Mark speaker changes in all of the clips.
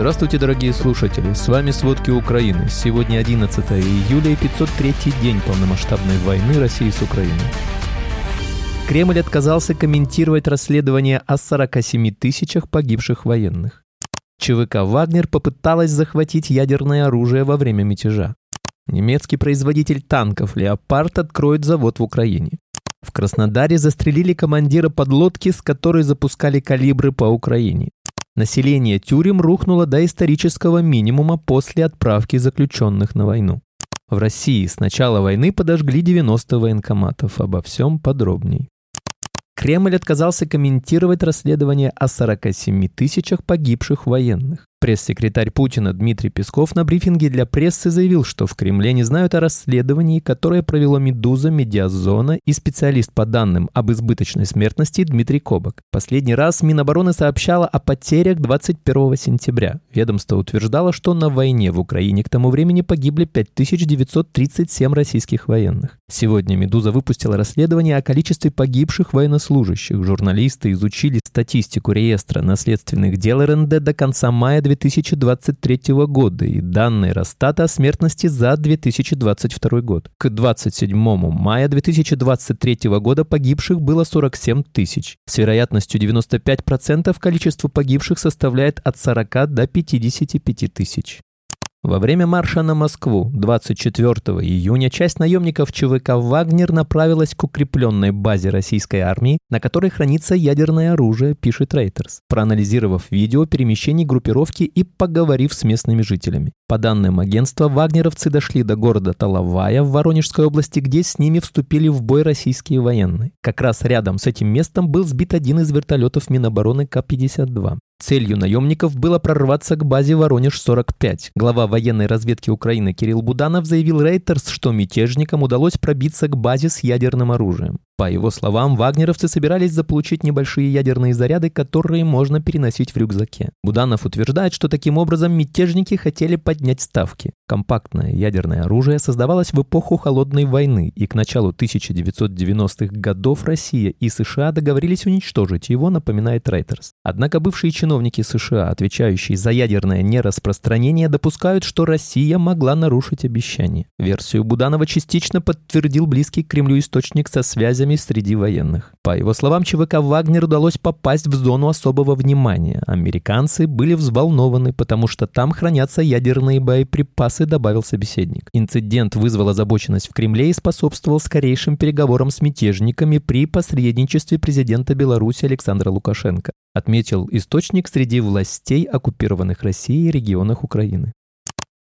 Speaker 1: Здравствуйте, дорогие слушатели! С вами «Сводки Украины». Сегодня 11 июля и 503 день полномасштабной войны России с Украиной. Кремль отказался комментировать расследование о 47 тысячах погибших военных. ЧВК «Вагнер» попыталась захватить ядерное оружие во время мятежа. Немецкий производитель танков «Леопард» откроет завод в Украине. В Краснодаре застрелили командира подлодки, с которой запускали калибры по Украине. Население тюрем рухнуло до исторического минимума после отправки заключенных на войну. В России с начала войны подожгли 90 военкоматов. Обо всем подробней. Кремль отказался комментировать расследование о 47 тысячах погибших военных. Пресс-секретарь Путина Дмитрий Песков на брифинге для прессы заявил, что в Кремле не знают о расследовании, которое провело «Медуза», «Медиазона» и специалист по данным об избыточной смертности Дмитрий Кобак. Последний раз Минобороны сообщала о потерях 21 сентября. Ведомство утверждало, что на войне в Украине к тому времени погибли 5937 российских военных. Сегодня «Медуза» выпустила расследование о количестве погибших военнослужащих. Журналисты изучили статистику реестра наследственных дел РНД до конца мая 2023 года и данные Росстата о смертности за 2022 год. К 27 мая 2023 года погибших было 47 тысяч. С вероятностью 95% количество погибших составляет от 40 до 55 тысяч. Во время марша на Москву 24 июня часть наемников ЧВК «Вагнер» направилась к укрепленной базе российской армии, на которой хранится ядерное оружие, пишет Рейтерс, проанализировав видео перемещений группировки и поговорив с местными жителями. По данным агентства, вагнеровцы дошли до города Талавая в Воронежской области, где с ними вступили в бой российские военные. Как раз рядом с этим местом был сбит один из вертолетов Минобороны К-52. Целью наемников было прорваться к базе Воронеж-45. Глава военной разведки Украины Кирилл Буданов заявил Рейтерс, что мятежникам удалось пробиться к базе с ядерным оружием. По его словам, вагнеровцы собирались заполучить небольшие ядерные заряды, которые можно переносить в рюкзаке. Буданов утверждает, что таким образом мятежники хотели поднять ставки. Компактное ядерное оружие создавалось в эпоху Холодной войны, и к началу 1990-х годов Россия и США договорились уничтожить его, напоминает Рейтерс. Однако бывшие чиновники США, отвечающие за ядерное нераспространение, допускают, что Россия могла нарушить обещание. Версию Буданова частично подтвердил близкий к Кремлю источник со связями среди военных. По его словам, ЧВК «Вагнер» удалось попасть в зону особого внимания. Американцы были взволнованы, потому что там хранятся ядерные боеприпасы, добавил собеседник. Инцидент вызвал озабоченность в Кремле и способствовал скорейшим переговорам с мятежниками при посредничестве президента Беларуси Александра Лукашенко, отметил источник среди властей оккупированных Россией регионах Украины.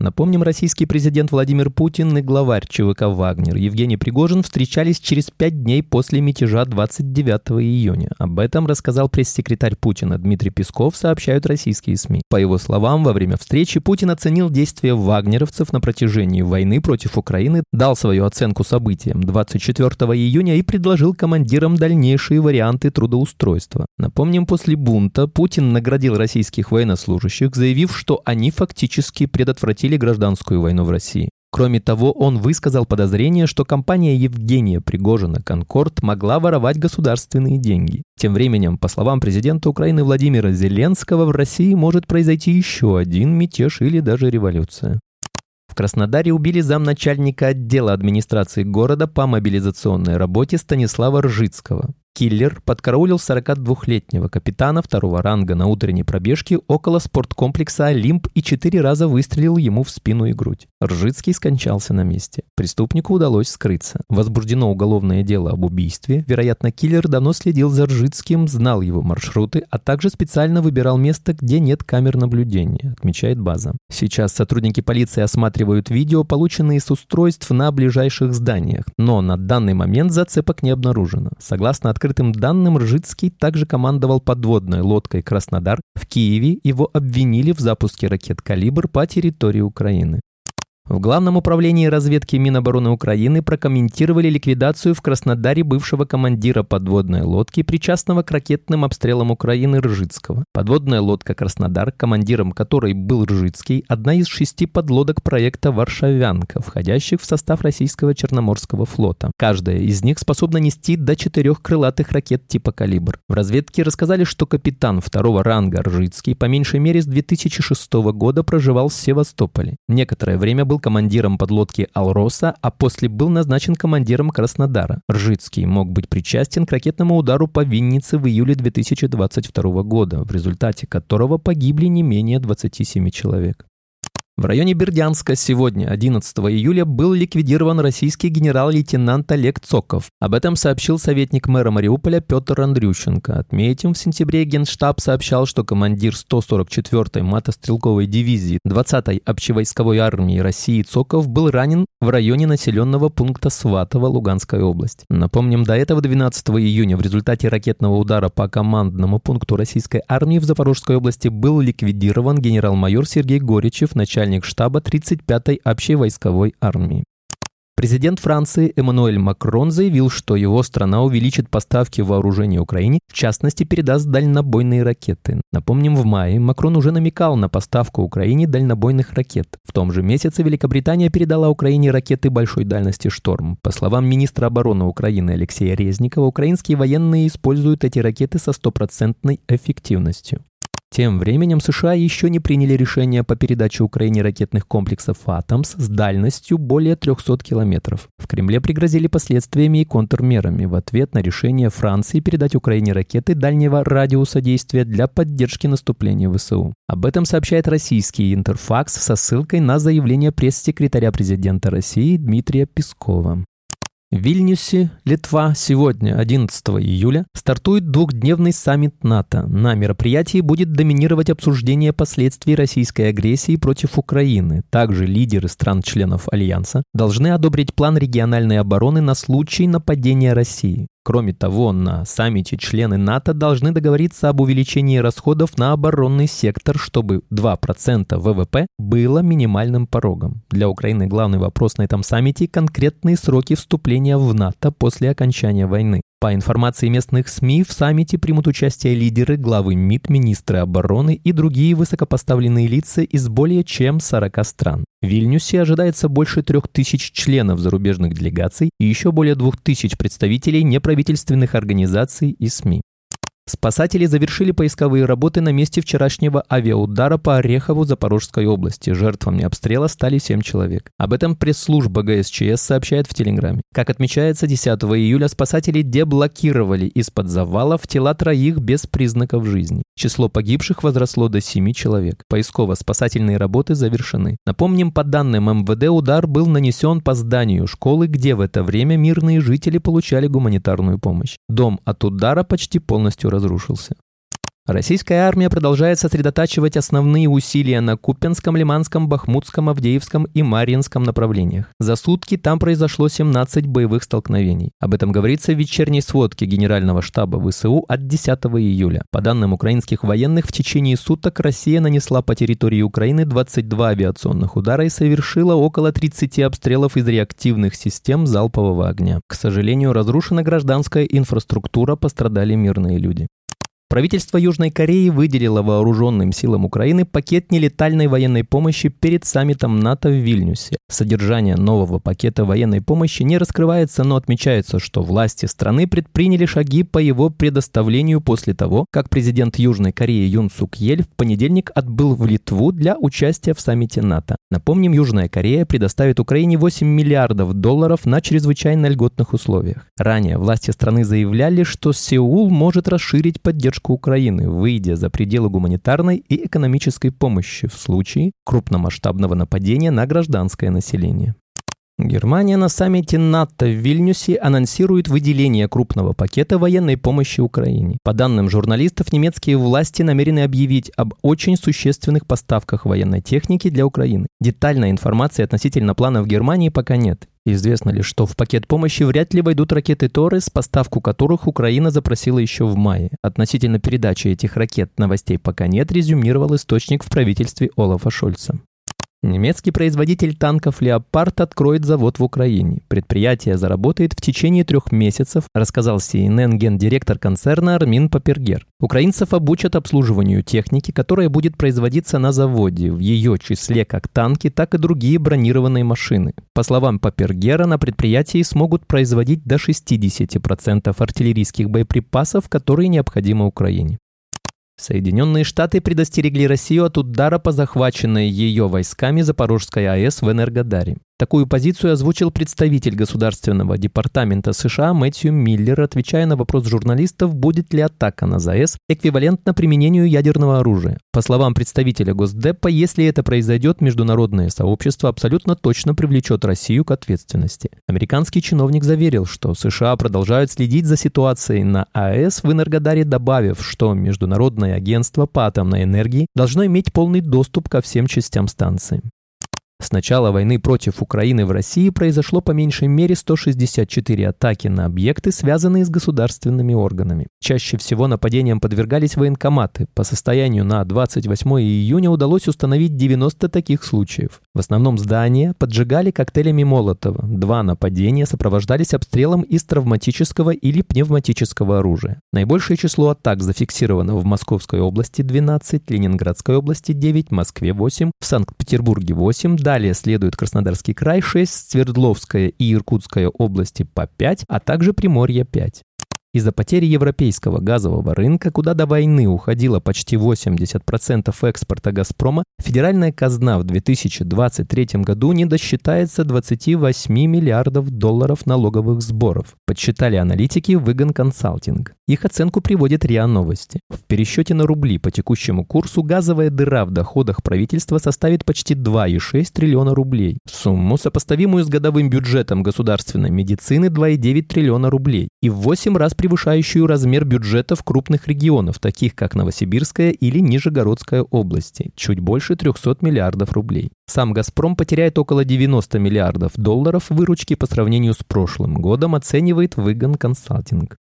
Speaker 1: Напомним, российский президент Владимир Путин и главарь ЧВК «Вагнер» Евгений Пригожин встречались через пять дней после мятежа 29 июня. Об этом рассказал пресс-секретарь Путина Дмитрий Песков, сообщают российские СМИ. По его словам, во время встречи Путин оценил действия вагнеровцев на протяжении войны против Украины, дал свою оценку событиям 24 июня и предложил командирам дальнейшие варианты трудоустройства. Напомним, после бунта Путин наградил российских военнослужащих, заявив, что они фактически предотвратили прекратили гражданскую войну в России. Кроме того, он высказал подозрение, что компания Евгения Пригожина «Конкорд» могла воровать государственные деньги. Тем временем, по словам президента Украины Владимира Зеленского, в России может произойти еще один мятеж или даже революция. В Краснодаре убили замначальника отдела администрации города по мобилизационной работе Станислава Ржицкого. Киллер подкараулил 42-летнего капитана второго ранга на утренней пробежке около спорткомплекса «Олимп» и четыре раза выстрелил ему в спину и грудь. Ржицкий скончался на месте. Преступнику удалось скрыться. Возбуждено уголовное дело об убийстве. Вероятно, киллер давно следил за Ржицким, знал его маршруты, а также специально выбирал место, где нет камер наблюдения, отмечает база. Сейчас сотрудники полиции осматривают видео, полученные с устройств на ближайших зданиях, но на данный момент зацепок не обнаружено. Согласно открытым данным, Ржицкий также командовал подводной лодкой «Краснодар». В Киеве его обвинили в запуске ракет «Калибр» по территории Украины. В Главном управлении разведки Минобороны Украины прокомментировали ликвидацию в Краснодаре бывшего командира подводной лодки, причастного к ракетным обстрелам Украины Ржицкого. Подводная лодка «Краснодар», командиром которой был Ржицкий, одна из шести подлодок проекта «Варшавянка», входящих в состав российского Черноморского флота. Каждая из них способна нести до четырех крылатых ракет типа «Калибр». В разведке рассказали, что капитан второго ранга Ржицкий по меньшей мере с 2006 года проживал в Севастополе. Некоторое время был был командиром подлодки «Алроса», а после был назначен командиром Краснодара. Ржицкий мог быть причастен к ракетному удару по Виннице в июле 2022 года, в результате которого погибли не менее 27 человек. В районе Бердянска сегодня, 11 июля, был ликвидирован российский генерал-лейтенант Олег Цоков. Об этом сообщил советник мэра Мариуполя Петр Андрющенко. Отметим, в сентябре Генштаб сообщал, что командир 144-й мотострелковой дивизии 20-й общевойсковой армии России Цоков был ранен в районе населенного пункта Сватово, Луганская область. Напомним, до этого 12 июня в результате ракетного удара по командному пункту российской армии в Запорожской области был ликвидирован генерал-майор Сергей Горичев, начальник начальник штаба 35-й общей войсковой армии. Президент Франции Эммануэль Макрон заявил, что его страна увеличит поставки вооружений Украине, в частности, передаст дальнобойные ракеты. Напомним, в мае Макрон уже намекал на поставку Украине дальнобойных ракет. В том же месяце Великобритания передала Украине ракеты большой дальности «Шторм». По словам министра обороны Украины Алексея Резникова, украинские военные используют эти ракеты со стопроцентной эффективностью. Тем временем США еще не приняли решение по передаче Украине ракетных комплексов «Атомс» с дальностью более 300 километров. В Кремле пригрозили последствиями и контрмерами в ответ на решение Франции передать Украине ракеты дальнего радиуса действия для поддержки наступления ВСУ. Об этом сообщает российский Интерфакс со ссылкой на заявление пресс-секретаря президента России Дмитрия Пескова. В Вильнюсе, Литва, сегодня, 11 июля, стартует двухдневный саммит НАТО. На мероприятии будет доминировать обсуждение последствий российской агрессии против Украины. Также лидеры стран-членов Альянса должны одобрить план региональной обороны на случай нападения России. Кроме того, на саммите члены НАТО должны договориться об увеличении расходов на оборонный сектор, чтобы 2% ВВП было минимальным порогом. Для Украины главный вопрос на этом саммите – конкретные сроки вступления в НАТО после окончания войны. По информации местных СМИ, в саммите примут участие лидеры, главы МИД, министры обороны и другие высокопоставленные лица из более чем 40 стран. В Вильнюсе ожидается больше трех тысяч членов зарубежных делегаций и еще более двух тысяч представителей неправительственных организаций и СМИ. Спасатели завершили поисковые работы на месте вчерашнего авиаудара по Орехову Запорожской области. Жертвами обстрела стали 7 человек. Об этом пресс-служба ГСЧС сообщает в Телеграме. Как отмечается, 10 июля спасатели деблокировали из-под завалов тела троих без признаков жизни. Число погибших возросло до 7 человек. Поисково-спасательные работы завершены. Напомним, по данным МВД, удар был нанесен по зданию школы, где в это время мирные жители получали гуманитарную помощь. Дом от удара почти полностью разрушился. Российская армия продолжает сосредотачивать основные усилия на Купенском, Лиманском, Бахмутском, Авдеевском и Марьинском направлениях. За сутки там произошло 17 боевых столкновений. Об этом говорится в вечерней сводке Генерального штаба ВСУ от 10 июля. По данным украинских военных, в течение суток Россия нанесла по территории Украины 22 авиационных удара и совершила около 30 обстрелов из реактивных систем залпового огня. К сожалению, разрушена гражданская инфраструктура, пострадали мирные люди. Правительство Южной Кореи выделило вооруженным силам Украины пакет нелетальной военной помощи перед саммитом НАТО в Вильнюсе. Содержание нового пакета военной помощи не раскрывается, но отмечается, что власти страны предприняли шаги по его предоставлению после того, как президент Южной Кореи Юн Сук Ель в понедельник отбыл в Литву для участия в саммите НАТО. Напомним, Южная Корея предоставит Украине 8 миллиардов долларов на чрезвычайно льготных условиях. Ранее власти страны заявляли, что Сеул может расширить поддержку поддержку Украины, выйдя за пределы гуманитарной и экономической помощи в случае крупномасштабного нападения на гражданское население. Германия на саммите НАТО в Вильнюсе анонсирует выделение крупного пакета военной помощи Украине. По данным журналистов, немецкие власти намерены объявить об очень существенных поставках военной техники для Украины. Детальной информации относительно планов Германии пока нет. Известно лишь, что в пакет помощи вряд ли войдут ракеты «Торрес», поставку которых Украина запросила еще в мае. Относительно передачи этих ракет новостей пока нет, резюмировал источник в правительстве Олафа Шольца. Немецкий производитель танков «Леопард» откроет завод в Украине. Предприятие заработает в течение трех месяцев, рассказал CNN гендиректор концерна Армин Папергер. Украинцев обучат обслуживанию техники, которая будет производиться на заводе, в ее числе как танки, так и другие бронированные машины. По словам Папергера, на предприятии смогут производить до 60% артиллерийских боеприпасов, которые необходимы Украине. Соединенные Штаты предостерегли Россию от удара по захваченной ее войсками Запорожской АЭС в Энергодаре. Такую позицию озвучил представитель Государственного департамента США Мэтью Миллер, отвечая на вопрос журналистов, будет ли атака на ЗАЭС эквивалентна применению ядерного оружия. По словам представителя Госдепа, если это произойдет, международное сообщество абсолютно точно привлечет Россию к ответственности. Американский чиновник заверил, что США продолжают следить за ситуацией на АЭС в Энергодаре, добавив, что Международное агентство по атомной энергии должно иметь полный доступ ко всем частям станции. С начала войны против Украины в России произошло по меньшей мере 164 атаки на объекты, связанные с государственными органами. Чаще всего нападениям подвергались военкоматы. По состоянию на 28 июня удалось установить 90 таких случаев. В основном здания поджигали коктейлями Молотова. Два нападения сопровождались обстрелом из травматического или пневматического оружия. Наибольшее число атак зафиксировано в Московской области 12, Ленинградской области 9, Москве 8, в Санкт-Петербурге 8, Далее следует Краснодарский край 6, Свердловская и Иркутская области по 5, а также Приморье 5. Из-за потери европейского газового рынка, куда до войны уходило почти 80% экспорта «Газпрома», федеральная казна в 2023 году не досчитается 28 миллиардов долларов налоговых сборов, подсчитали аналитики Выгон Консалтинг. Их оценку приводит РИА Новости. В пересчете на рубли по текущему курсу газовая дыра в доходах правительства составит почти 2,6 триллиона рублей. Сумму, сопоставимую с годовым бюджетом государственной медицины 2,9 триллиона рублей и в 8 раз превышающую размер бюджетов крупных регионов, таких как Новосибирская или Нижегородская области, чуть больше 300 миллиардов рублей. Сам «Газпром» потеряет около 90 миллиардов долларов выручки по сравнению с прошлым годом, оценивает Выгон Консалтинг.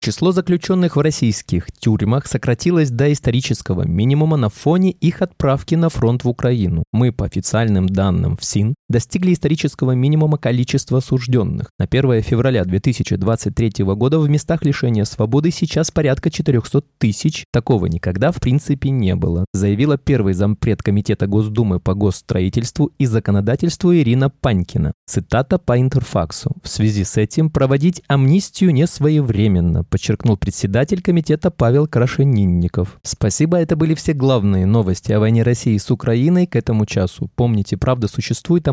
Speaker 1: Число заключенных в российских тюрьмах сократилось до исторического минимума на фоне их отправки на фронт в Украину. Мы, по официальным данным ФСИН, достигли исторического минимума количества осужденных. На 1 февраля 2023 года в местах лишения свободы сейчас порядка 400 тысяч. Такого никогда в принципе не было, заявила первый зампред Комитета Госдумы по госстроительству и законодательству Ирина Панькина. Цитата по интерфаксу. В связи с этим проводить амнистию не своевременно, подчеркнул председатель комитета Павел Крашенинников. Спасибо, это были все главные новости о войне России с Украиной к этому часу. Помните, правда существует, а